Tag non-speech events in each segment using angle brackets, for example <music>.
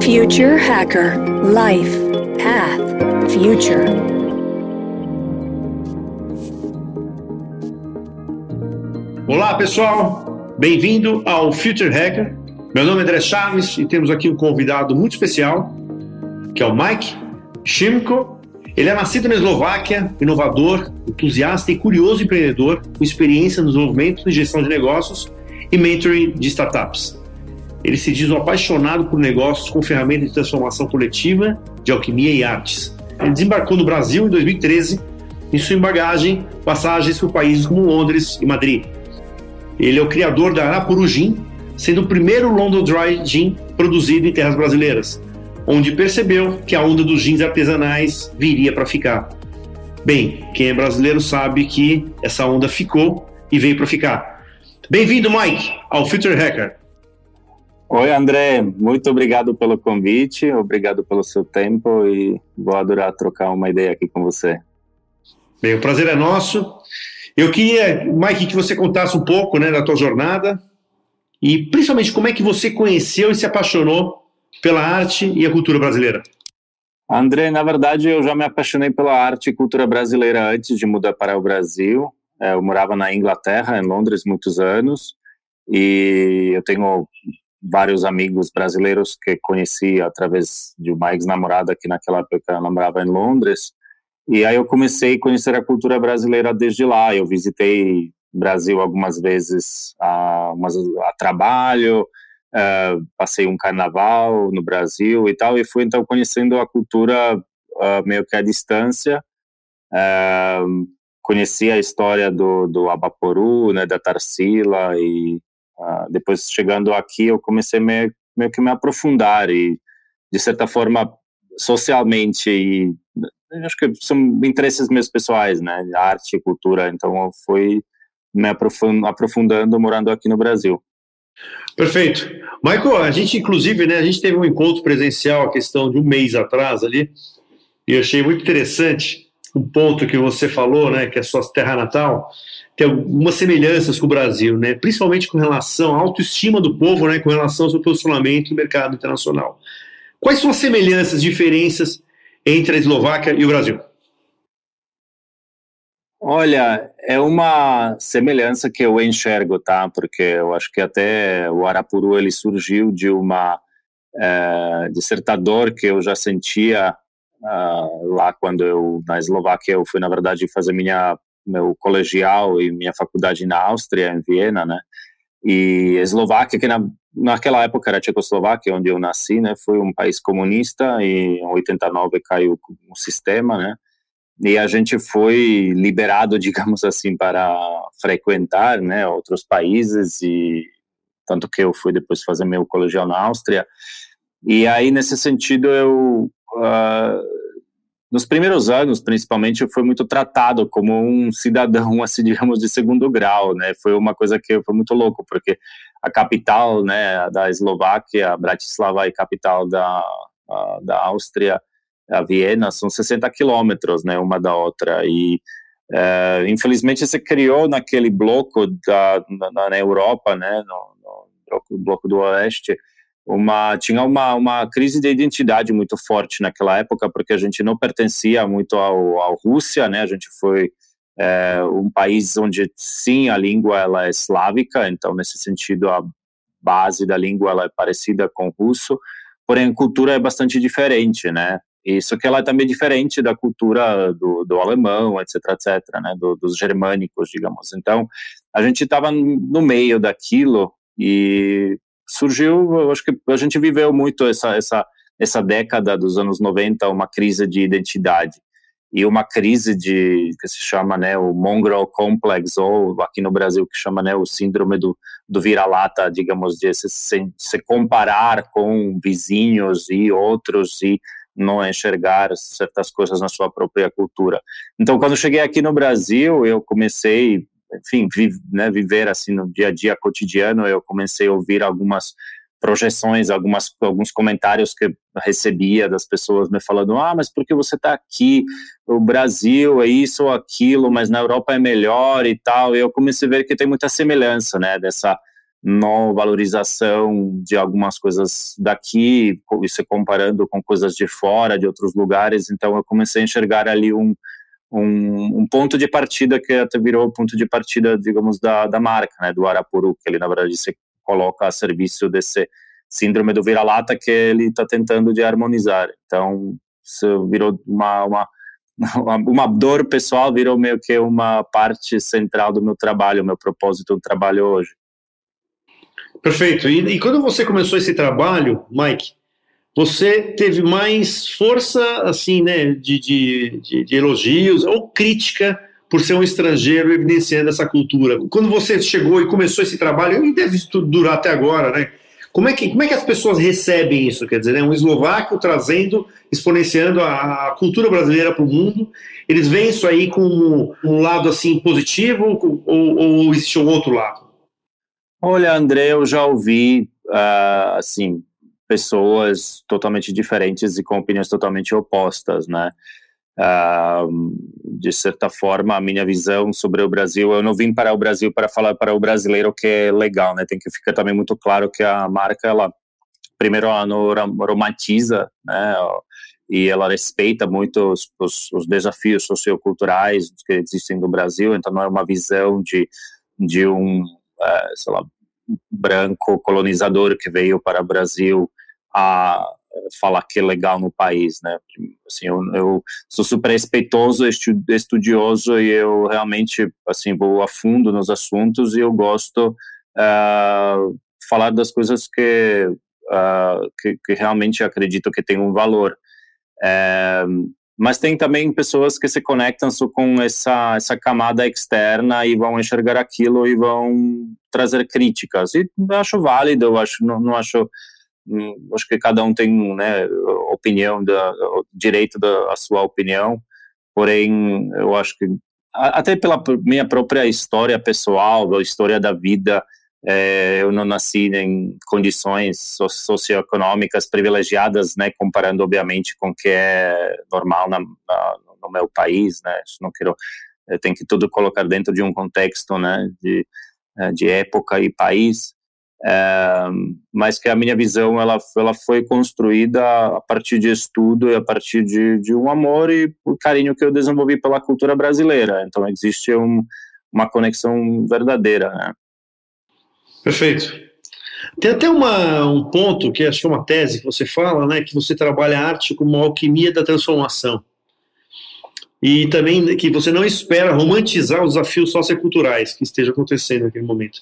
Future Hacker Life Path Future. Olá pessoal, bem-vindo ao Future Hacker. Meu nome é André Chaves e temos aqui um convidado muito especial, que é o Mike Shimko. Ele é nascido na Eslováquia, inovador, entusiasta e curioso empreendedor, com experiência no desenvolvimento e gestão de negócios e mentoring de startups. Ele se diz um apaixonado por negócios com ferramentas de transformação coletiva, de alquimia e artes. Ele desembarcou no Brasil em 2013, em sua bagagem passagens por países como Londres e Madrid. Ele é o criador da Arapuru Gin, sendo o primeiro London Dry Gin produzido em terras brasileiras, onde percebeu que a onda dos jeans artesanais viria para ficar. Bem, quem é brasileiro sabe que essa onda ficou e veio para ficar. Bem-vindo, Mike, ao Future Hacker. Oi, André, muito obrigado pelo convite, obrigado pelo seu tempo e vou adorar trocar uma ideia aqui com você. Bem, o prazer é nosso. Eu queria, Mike, que você contasse um pouco né, da tua jornada e principalmente como é que você conheceu e se apaixonou pela arte e a cultura brasileira. André, na verdade, eu já me apaixonei pela arte e cultura brasileira antes de mudar para o Brasil. É, eu morava na Inglaterra, em Londres, muitos anos, e eu tenho vários amigos brasileiros que conheci através de uma ex-namorada que naquela época namorava em Londres. E aí eu comecei a conhecer a cultura brasileira desde lá. Eu visitei Brasil algumas vezes a, a trabalho, uh, passei um carnaval no Brasil e tal, e fui então conhecendo a cultura uh, meio que à distância. Uh, conheci a história do, do Abaporu, né, da Tarsila e Uh, depois, chegando aqui, eu comecei meio, meio que me aprofundar e, de certa forma, socialmente e acho que são interesses meus pessoais, né, arte e cultura, então eu fui me aprofundando morando aqui no Brasil. Perfeito. Michael, a gente inclusive, né, a gente teve um encontro presencial a questão de um mês atrás ali, e eu achei muito interessante um ponto que você falou, né, que é sua terra natal, tem algumas semelhanças com o Brasil, né? principalmente com relação à autoestima do povo, né? com relação ao seu posicionamento no mercado internacional. Quais são as semelhanças, diferenças entre a Eslováquia e o Brasil? Olha, é uma semelhança que eu enxergo, tá? Porque eu acho que até o Arapuru ele surgiu de uma é, de certa dor que eu já sentia uh, lá quando eu na Eslováquia eu fui na verdade fazer minha meu colegial e minha faculdade na Áustria, em Viena, né? E Eslováquia, que na, naquela época era Tchecoslováquia, onde eu nasci, né? Foi um país comunista e em 89 caiu o sistema, né? E a gente foi liberado, <laughs> digamos assim, para frequentar, né, outros países e tanto que eu fui depois fazer meu colegial na Áustria. E aí nesse sentido eu uh, nos primeiros anos, principalmente, foi muito tratado como um cidadão, <laughs> assim, digamos, de segundo grau, né? Foi uma coisa que foi muito louco, porque a capital, né, da Eslováquia, Bratislava e capital da, da Áustria, a Viena, são 60 quilômetros, né, uma da outra, e é, infelizmente se criou naquele bloco da, na, na Europa, né, no, no bloco do Oeste, uma tinha uma, uma crise de identidade muito forte naquela época porque a gente não pertencia muito ao, ao Rússia né? A gente foi é, um país onde sim a língua ela é eslávica então nesse sentido a base da língua ela é parecida com o russo porém a cultura é bastante diferente né? Isso que ela é também diferente da cultura do, do alemão etc etc né? Do, dos germânicos digamos. Então a gente estava no meio daquilo e surgiu, eu acho que a gente viveu muito essa, essa, essa década dos anos 90, uma crise de identidade. E uma crise de que se chama né o mongrel complex ou aqui no Brasil que chama né o síndrome do, do vira-lata digamos de se, se comparar com vizinhos e outros e não enxergar certas coisas na sua própria cultura. Então quando cheguei aqui no Brasil eu comecei enfim, vi, né, viver assim no dia a dia cotidiano, eu comecei a ouvir algumas projeções, algumas, alguns comentários que recebia das pessoas me falando, ah, mas por que você está aqui? O Brasil é isso ou aquilo, mas na Europa é melhor e tal. E eu comecei a ver que tem muita semelhança, né, dessa no valorização de algumas coisas daqui, isso comparando com coisas de fora, de outros lugares. Então, eu comecei a enxergar ali um, um, um, ponto de partida que até virou o ponto de partida, digamos, da, da marca, né, do Arapuru, que ele, na verdade, se coloca a serviço desse síndrome do vira-lata que ele está tentando de harmonizar. Então, isso virou uma, uma, uma dor pessoal, virou meio que uma parte central do meu trabalho, meu propósito do trabalho hoje. Perfeito. E, e, quando você começou esse trabalho, Mike, você teve mais força, assim, né, de, de, de, de elogios ou crítica por ser um estrangeiro evidenciando essa cultura? Quando você chegou e começou esse trabalho, e deve durar até agora, né? Como é, que, como é que as pessoas recebem isso? Quer dizer, né, um eslovaco trazendo, exponenciando a, a cultura brasileira para o mundo, eles veem isso aí como um lado assim positivo ou, ou existe um outro lado? Olha, André, eu já ouvi, uh, assim, pessoas totalmente diferentes e com opiniões totalmente opostas, né? Uh, de certa forma, a minha visão sobre o Brasil, eu não vim para o Brasil para falar para o brasileiro que é legal, né? Tem que ficar também muito claro que a marca, ela, primeiro, romantiza, né? E ela respeita muito os, os, os desafios socioculturais que existem no Brasil, então não é uma visão de, de um é, sei lá, branco colonizador que veio para o Brasil a falar que é legal no país, né? Assim, eu, eu sou super respeitoso, estudioso e eu realmente assim vou a fundo nos assuntos e eu gosto uh, falar das coisas que, uh, que, que realmente acredito que tem um valor. Uh, mas tem também pessoas que se conectam com essa essa camada externa e vão enxergar aquilo e vão trazer críticas e eu acho válido eu acho não, não acho acho que cada um tem né opinião da direito da sua opinião. Porém eu acho que até pela minha própria história pessoal a história da vida é, eu não nasci em condições socioeconômicas privilegiadas, né, comparando obviamente com o que é normal na, na, no meu país, né, não quero, tem que tudo colocar dentro de um contexto, né, de, é, de época e país, é, mas que a minha visão ela, ela foi construída a partir de estudo e a partir de, de um amor e o carinho que eu desenvolvi pela cultura brasileira, então existe um, uma conexão verdadeira, né. Perfeito. Tem até uma, um ponto que acho que é uma tese que você fala, né, que você trabalha a arte como uma alquimia da transformação. E também que você não espera romantizar os desafios socioculturais que estejam acontecendo naquele momento.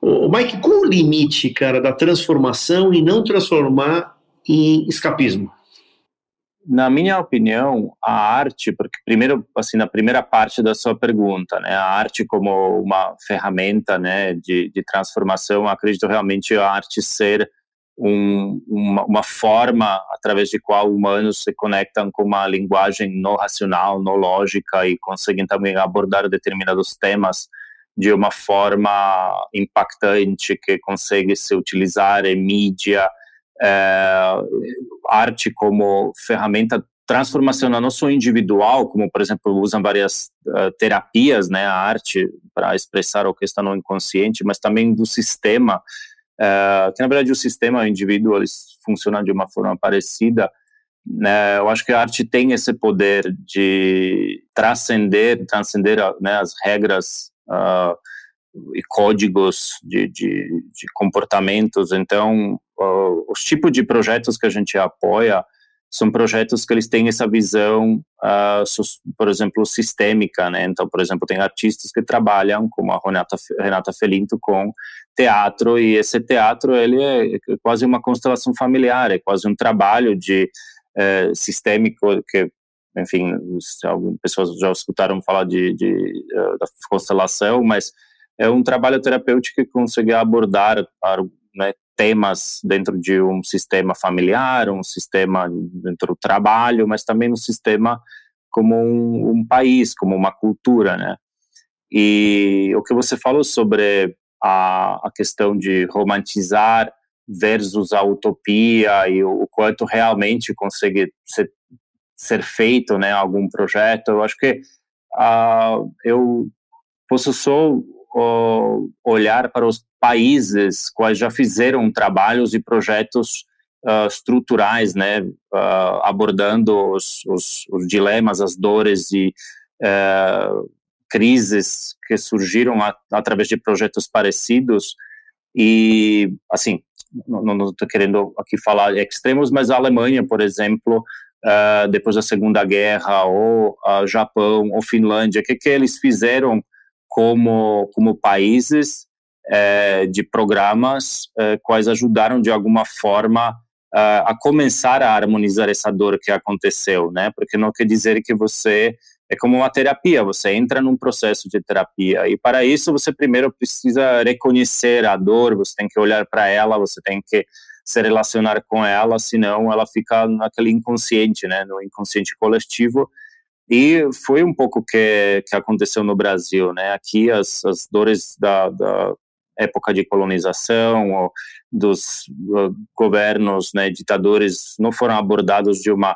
O Mike, qual o limite, cara, da transformação e não transformar em escapismo? na minha opinião, a arte, porque primeiro, assim, na primeira parte da sua pergunta, né, a arte como uma ferramenta, né, de, de transformação, acredito realmente a arte ser um, uma, uma, forma através de qual humanos se conectam com uma linguagem não racional, não lógica e conseguem também abordar determinados temas de uma forma impactante que consegue se utilizar em mídia, é, arte como ferramenta transformacional não só individual, como por exemplo usam várias uh, terapias, né, a arte para expressar o que está no inconsciente, mas também do sistema, uh, que na verdade o sistema o indivíduo eles funcionam de uma forma parecida. Né, eu acho que a arte tem esse poder de transcender, transcender né, as regras uh, e códigos de, de, de comportamentos. Então, uh, os tipos de projetos que a gente apoia são projetos que eles têm essa visão, uh, por exemplo, sistêmica, né? Então, por exemplo, tem artistas que trabalham, como a Renata, Renata Felinto, com teatro, e esse teatro, ele é quase uma constelação familiar, é quase um trabalho de uh, sistêmico que enfim, algumas pessoas já escutaram falar de, de, uh, da constelação, mas é um trabalho terapêutico que consegue abordar né, temas dentro de um sistema familiar, um sistema dentro do trabalho, mas também um sistema como um, um país, como uma cultura, né? E o que você falou sobre a, a questão de romantizar versus a utopia e o, o quanto realmente consegue ser, ser feito, né, algum projeto, eu acho que uh, eu posso só uh, olhar para os países quais já fizeram trabalhos e projetos uh, estruturais, né, uh, abordando os, os, os, dilemas, as dores e crises que surgiram a, através de projetos parecidos. E, assim, não estou querendo aqui falar extremos, mas a Alemanha, por exemplo, uh, depois da Segunda Guerra, ou uh, Japão, ou Finlândia, o que, que eles fizeram como, como países uh, de programas eh, quais ajudaram de alguma forma a começar a harmonizar essa dor que aconteceu, né? Porque não quer dizer que você é como uma terapia, você entra num processo de terapia e para isso você primeiro precisa reconhecer a dor, você tem que olhar para ela, você tem que se relacionar com ela, senão ela fica naquele inconsciente, né, no inconsciente coletivo. E foi um pouco que que aconteceu no Brasil, né? Aqui as, as dores da, da época de colonização dos uh, governos, né, ditadores não foram abordados de uma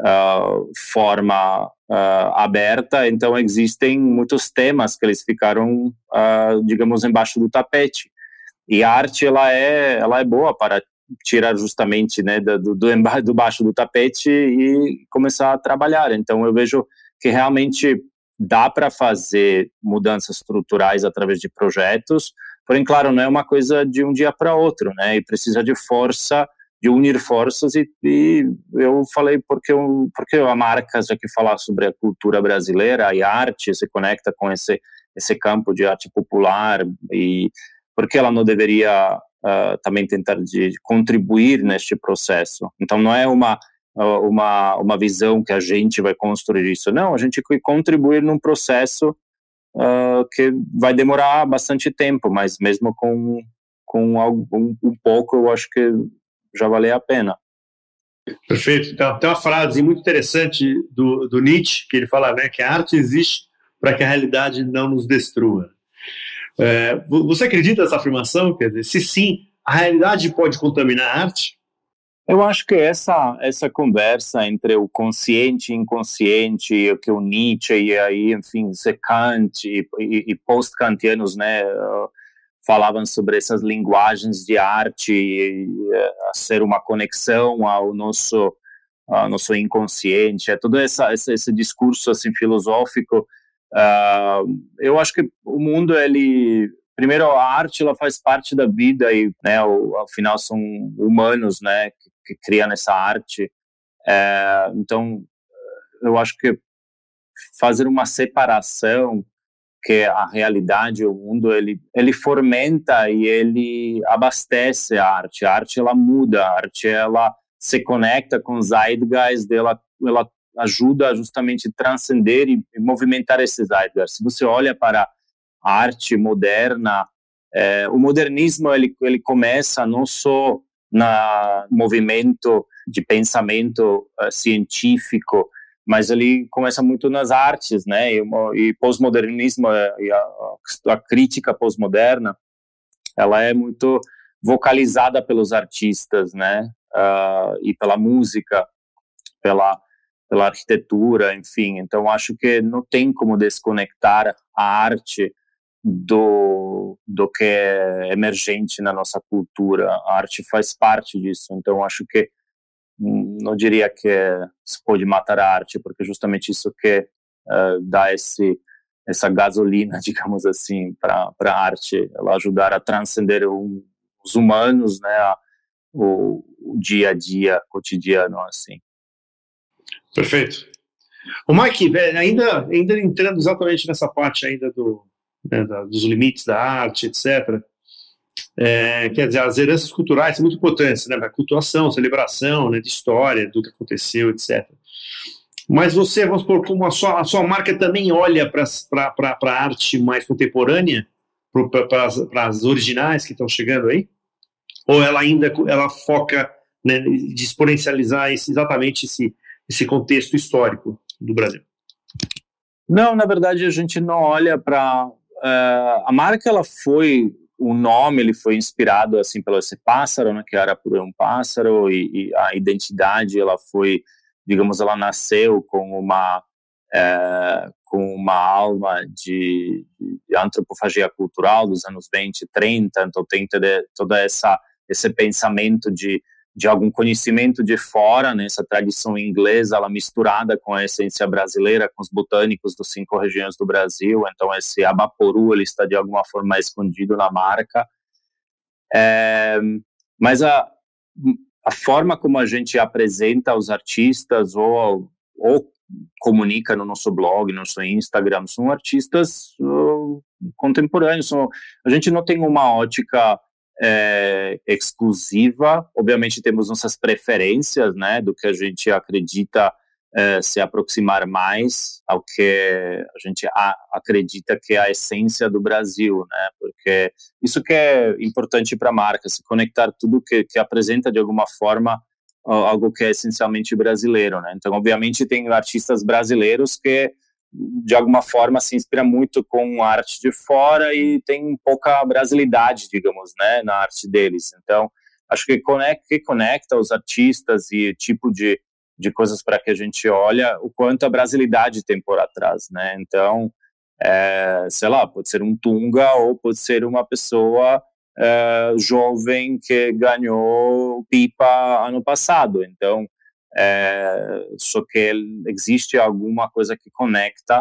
uh, forma uh, aberta, então existem muitos temas que eles ficaram, uh, digamos, embaixo do tapete. E a arte ela é, ela é boa para tirar justamente né, do, do, do baixo do tapete e começar a trabalhar. Então eu vejo que realmente dá para fazer mudanças estruturais através de projetos, porém, claro, não é uma coisa de um dia para outro, né? E precisa de força de unir forças e, e, eu falei porque eu, porque a marca já que falar sobre a cultura brasileira e arte se conecta com esse esse campo de arte popular e porque ela não deveria uh, também tentar de contribuir neste processo então não é uma uma uma visão que a gente vai construir isso não a gente vai contribuir num processo uh, que vai demorar bastante tempo mas mesmo com com algum um pouco eu acho que já valeu a pena. Perfeito. Então, tem uma frase muito interessante do, do Nietzsche, que ele fala né, que a arte existe para que a realidade não nos destrua. É, você acredita nessa afirmação? Quer dizer, se sim, a realidade pode contaminar a arte? Eu acho que essa essa conversa entre o consciente e inconsciente, o que o Nietzsche e aí, enfim, Kant e, e, e post-kantianos, né, falavam sobre essas linguagens de arte, e, eh, a ser uma conexão ao nosso ao nosso inconsciente, é todo essa, esse, esse discurso assim filosófico. Uh, eu acho que o mundo ele primeiro a arte ela faz parte da vida e né ao, final são humanos né que, que criam essa arte é, então eu acho que fazer uma separação que a realidade, o mundo, ele, ele fomenta e ele abastece a arte. A arte, ela muda, a arte, ela se conecta com os zeitgeist, ela, ela ajuda justamente transcender e, movimentar esses zeitgeist. Se você olha para a arte moderna, é, o modernismo, ele, ele começa não só no movimento de pensamento uh, científico, mas ele começa muito nas artes, né? E, e pós-modernismo é, e a, a crítica pós-moderna, ela é muito vocalizada pelos artistas, né? Uh, e pela música, pela pela arquitetura, enfim. Então acho que não tem como desconectar a arte do do que é emergente na nossa cultura. A arte faz parte disso. Então acho que não diria que se pode matar a arte, porque justamente isso que uh, dá esse essa gasolina, <laughs> digamos assim, para a arte, ela ajudar a transcender o, os humanos, né, a, o, o, dia a dia cotidiano, assim. Perfeito. O Mike, ainda ainda entrando exatamente nessa parte ainda do né, da, dos limites da arte, etc. É, quer dizer, as heranças culturais são muito importantes, né? A cultuação, celebração, né, de história, do que aconteceu, etc. Mas você, vamos supor, como a sua, a sua marca também olha para a arte mais contemporânea, para as originais que estão chegando aí? Ou ela ainda ela foca né, de exponencializar esse, exatamente esse, esse contexto histórico do Brasil? Não, na verdade a gente não olha para uh, a marca ela foi o nome ele foi inspirado assim pelo esse pássaro, né, que era por um pássaro e, e, a identidade ela foi, digamos, ela nasceu com uma é, com uma alma de, de, antropofagia cultural dos anos 20, 30, então tem toda, toda essa esse pensamento de de algum conhecimento de fora, né, tradição inglesa, ela misturada com a essência brasileira, com os botânicos dos cinco regiões do Brasil. Então, esse abaporu ele está de alguma forma escondido na marca. É, mas a, a forma como a gente apresenta os artistas ou, ou comunica no nosso blog, no nosso Instagram, são artistas uh, contemporâneos. São, a gente não tem uma ótica é, exclusiva. Obviamente temos nossas preferências, né, do que a gente acredita é, se aproximar mais ao que a gente a, acredita que é a essência do Brasil, né, porque isso que é importante para a marca, se conectar tudo que, que apresenta de alguma forma algo que é essencialmente brasileiro, né. Então, obviamente tem artistas brasileiros que de alguma forma se inspira muito com arte de fora e tem pouca brasilidade, digamos, né, na arte deles. Então, acho que conecta, que conecta os artistas e tipo de, de coisas para que a gente olha o quanto a brasilidade tem por atrás, né? Então, é, sei lá, pode ser um Tunga ou pode ser uma pessoa é, jovem que ganhou pipa ano passado. Então, é, só que existe alguma coisa que conecta,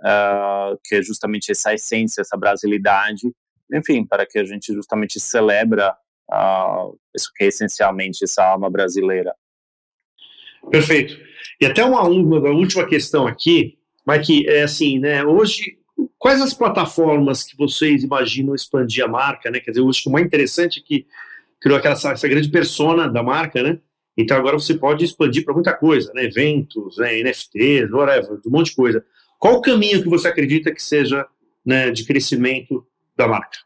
uh, que é justamente essa essência, essa brasilidade, enfim, para que a gente justamente celebra uh, isso que é essencialmente essa alma brasileira. Perfeito. E até uma, uma última questão aqui, Mike, é assim, né, hoje, quais as plataformas que vocês imaginam expandir a marca, né, quer dizer, eu acho que o mais interessante é que criou aquela, essa grande persona da marca, né, então agora você pode expandir para muita coisa, né? eventos, né? NFTs, whatever, um monte de coisa. Qual o caminho que você acredita que seja né, de crescimento da marca?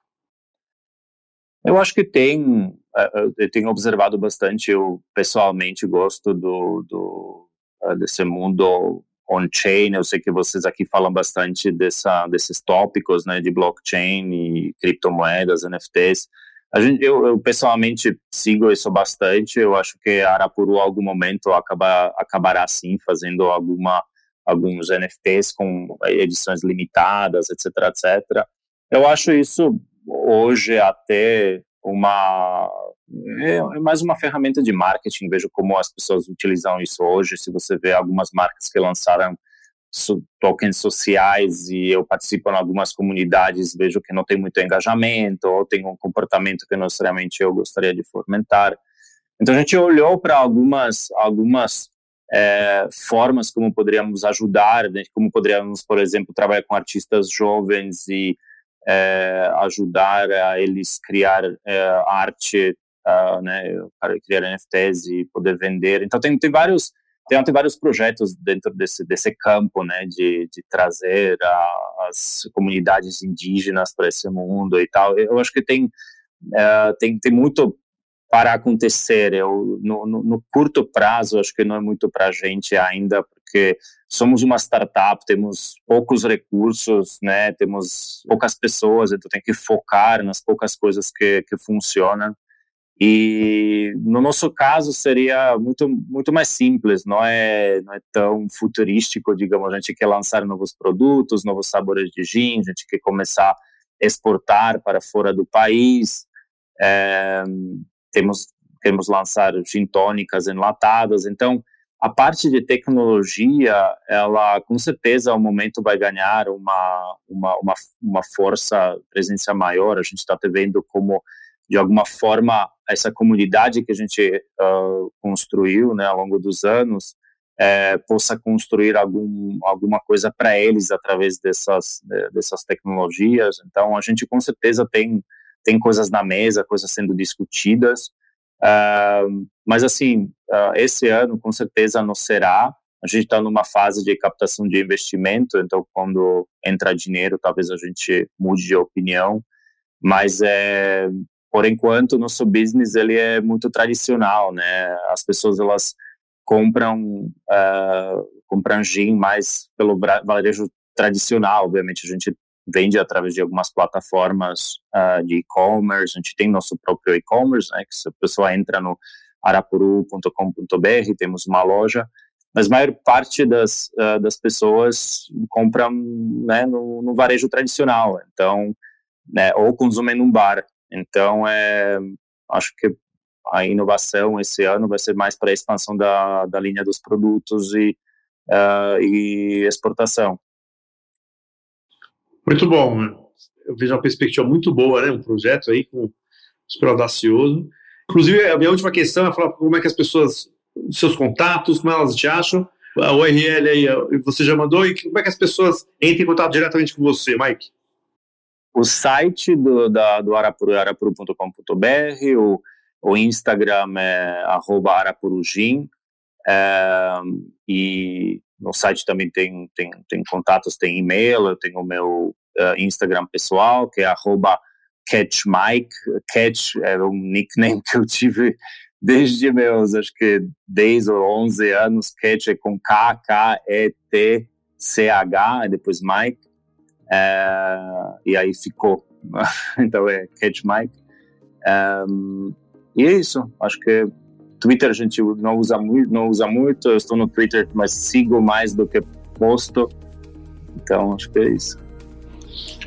Eu acho que tem, é, é, eu tenho observado bastante, eu pessoalmente gosto do, do é, desse mundo on-chain, eu sei que vocês aqui falam bastante dessa, desses tópicos, né, de blockchain e criptomoedas, NFTs, a gente, eu, eu, pessoalmente sigo isso bastante. Eu acho que Arapuru, em algum momento, acaba, acabará sim fazendo alguma, alguns NFTs com edições limitadas, etc, etc. Eu acho isso hoje até uma é, é mais uma ferramenta de marketing. Vejo como as pessoas utilizam isso hoje. Se você vê algumas marcas que lançaram tokens sociais e eu participo em algumas comunidades, vejo que não tem muito engajamento ou tem um comportamento que necessariamente eu gostaria de fomentar. Então a gente olhou para algumas algumas é, formas como poderíamos ajudar, né, como poderíamos, por exemplo, trabalhar com artistas jovens e é, ajudar a eles criar é, arte, uh, né, criar NFTs e poder vender. Então tem, tem vários tem, vários projetos dentro desse, desse campo, né, de, de trazer a, as comunidades indígenas para esse mundo e tal. Eu acho que tem, uh, tem, tem muito para acontecer. Eu, no, no, no, curto prazo, acho que não é muito para a gente ainda, porque somos uma startup, temos poucos recursos, né, temos poucas pessoas, então tem que focar nas poucas coisas que, que funcionam. E no nosso caso seria muito muito mais simples, não é não é tão futurístico, digamos, a gente quer lançar novos produtos, novos sabores de gin, a gente quer começar a exportar para fora do país, é, temos queremos lançar gin tônicas enlatadas, então a parte de tecnologia, ela com certeza ao momento vai ganhar uma uma uma, uma força presença maior, a gente está vendo como de alguma forma essa comunidade que a gente uh, construiu né, ao longo dos anos é, possa construir algum, alguma coisa para eles através dessas, dessas tecnologias. Então, a gente com certeza tem, tem coisas na mesa, coisas sendo discutidas, uh, mas assim, uh, esse ano com certeza não será. A gente está numa fase de captação de investimento, então quando entra dinheiro, talvez a gente mude de opinião, mas é, por enquanto, nosso business ele é muito tradicional, né? As pessoas elas compram uh, compram gin mais pelo varejo tradicional. Obviamente, a gente vende através de algumas plataformas uh, de e-commerce. A gente tem nosso próprio e-commerce, né? Que se a pessoa entra no arapuru.com.br, temos uma loja. mas a maior parte das, uh, das pessoas compram né, no, no, varejo tradicional, então, né, ou consumem num bar. Então, é, acho que a inovação esse ano vai ser mais para a expansão da, da linha dos produtos e, uh, e exportação. Muito bom. Né? Eu vejo uma perspectiva muito boa, né? Um projeto aí com super audacioso. Inclusive, a minha última questão é falar como é que as pessoas, seus contatos, como elas te acham. A URL aí você já mandou e como é que as pessoas entram em contato diretamente com você, Mike? O site do, da, do Arapuru é arapuru.com.br, o, o Instagram é arapurugim, é, e no site também tem, tem, tem contatos, tem e-mail, eu tenho o meu uh, Instagram pessoal, que é arroba catchmike, catch era um nickname <laughs> que eu tive desde meus, acho que 10 ou 11 anos, catch é com K, K, E, T, C, H, depois Mike, é, e aí ficou, <laughs> então é catch Mike, um, e é isso, acho que Twitter a gente não usa muito, não usa muito. Eu estou no Twitter, mas sigo mais do que posto. Então acho que é isso.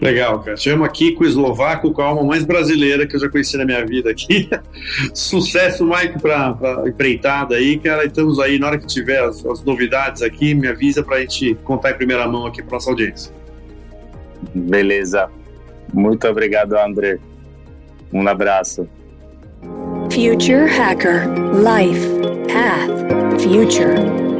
Legal, cara. Chamo aqui com o eslovaco, com a alma mais brasileira que eu já conheci na minha vida aqui. <laughs> Sucesso, Mike, para empreitada aí, cara. Estamos aí, na hora que tiver as, as novidades aqui, me avisa para a gente contar em primeira mão aqui para nossa audiência. Beleza. Muito obrigado, André. Um abraço. Future Hacker Life Path Future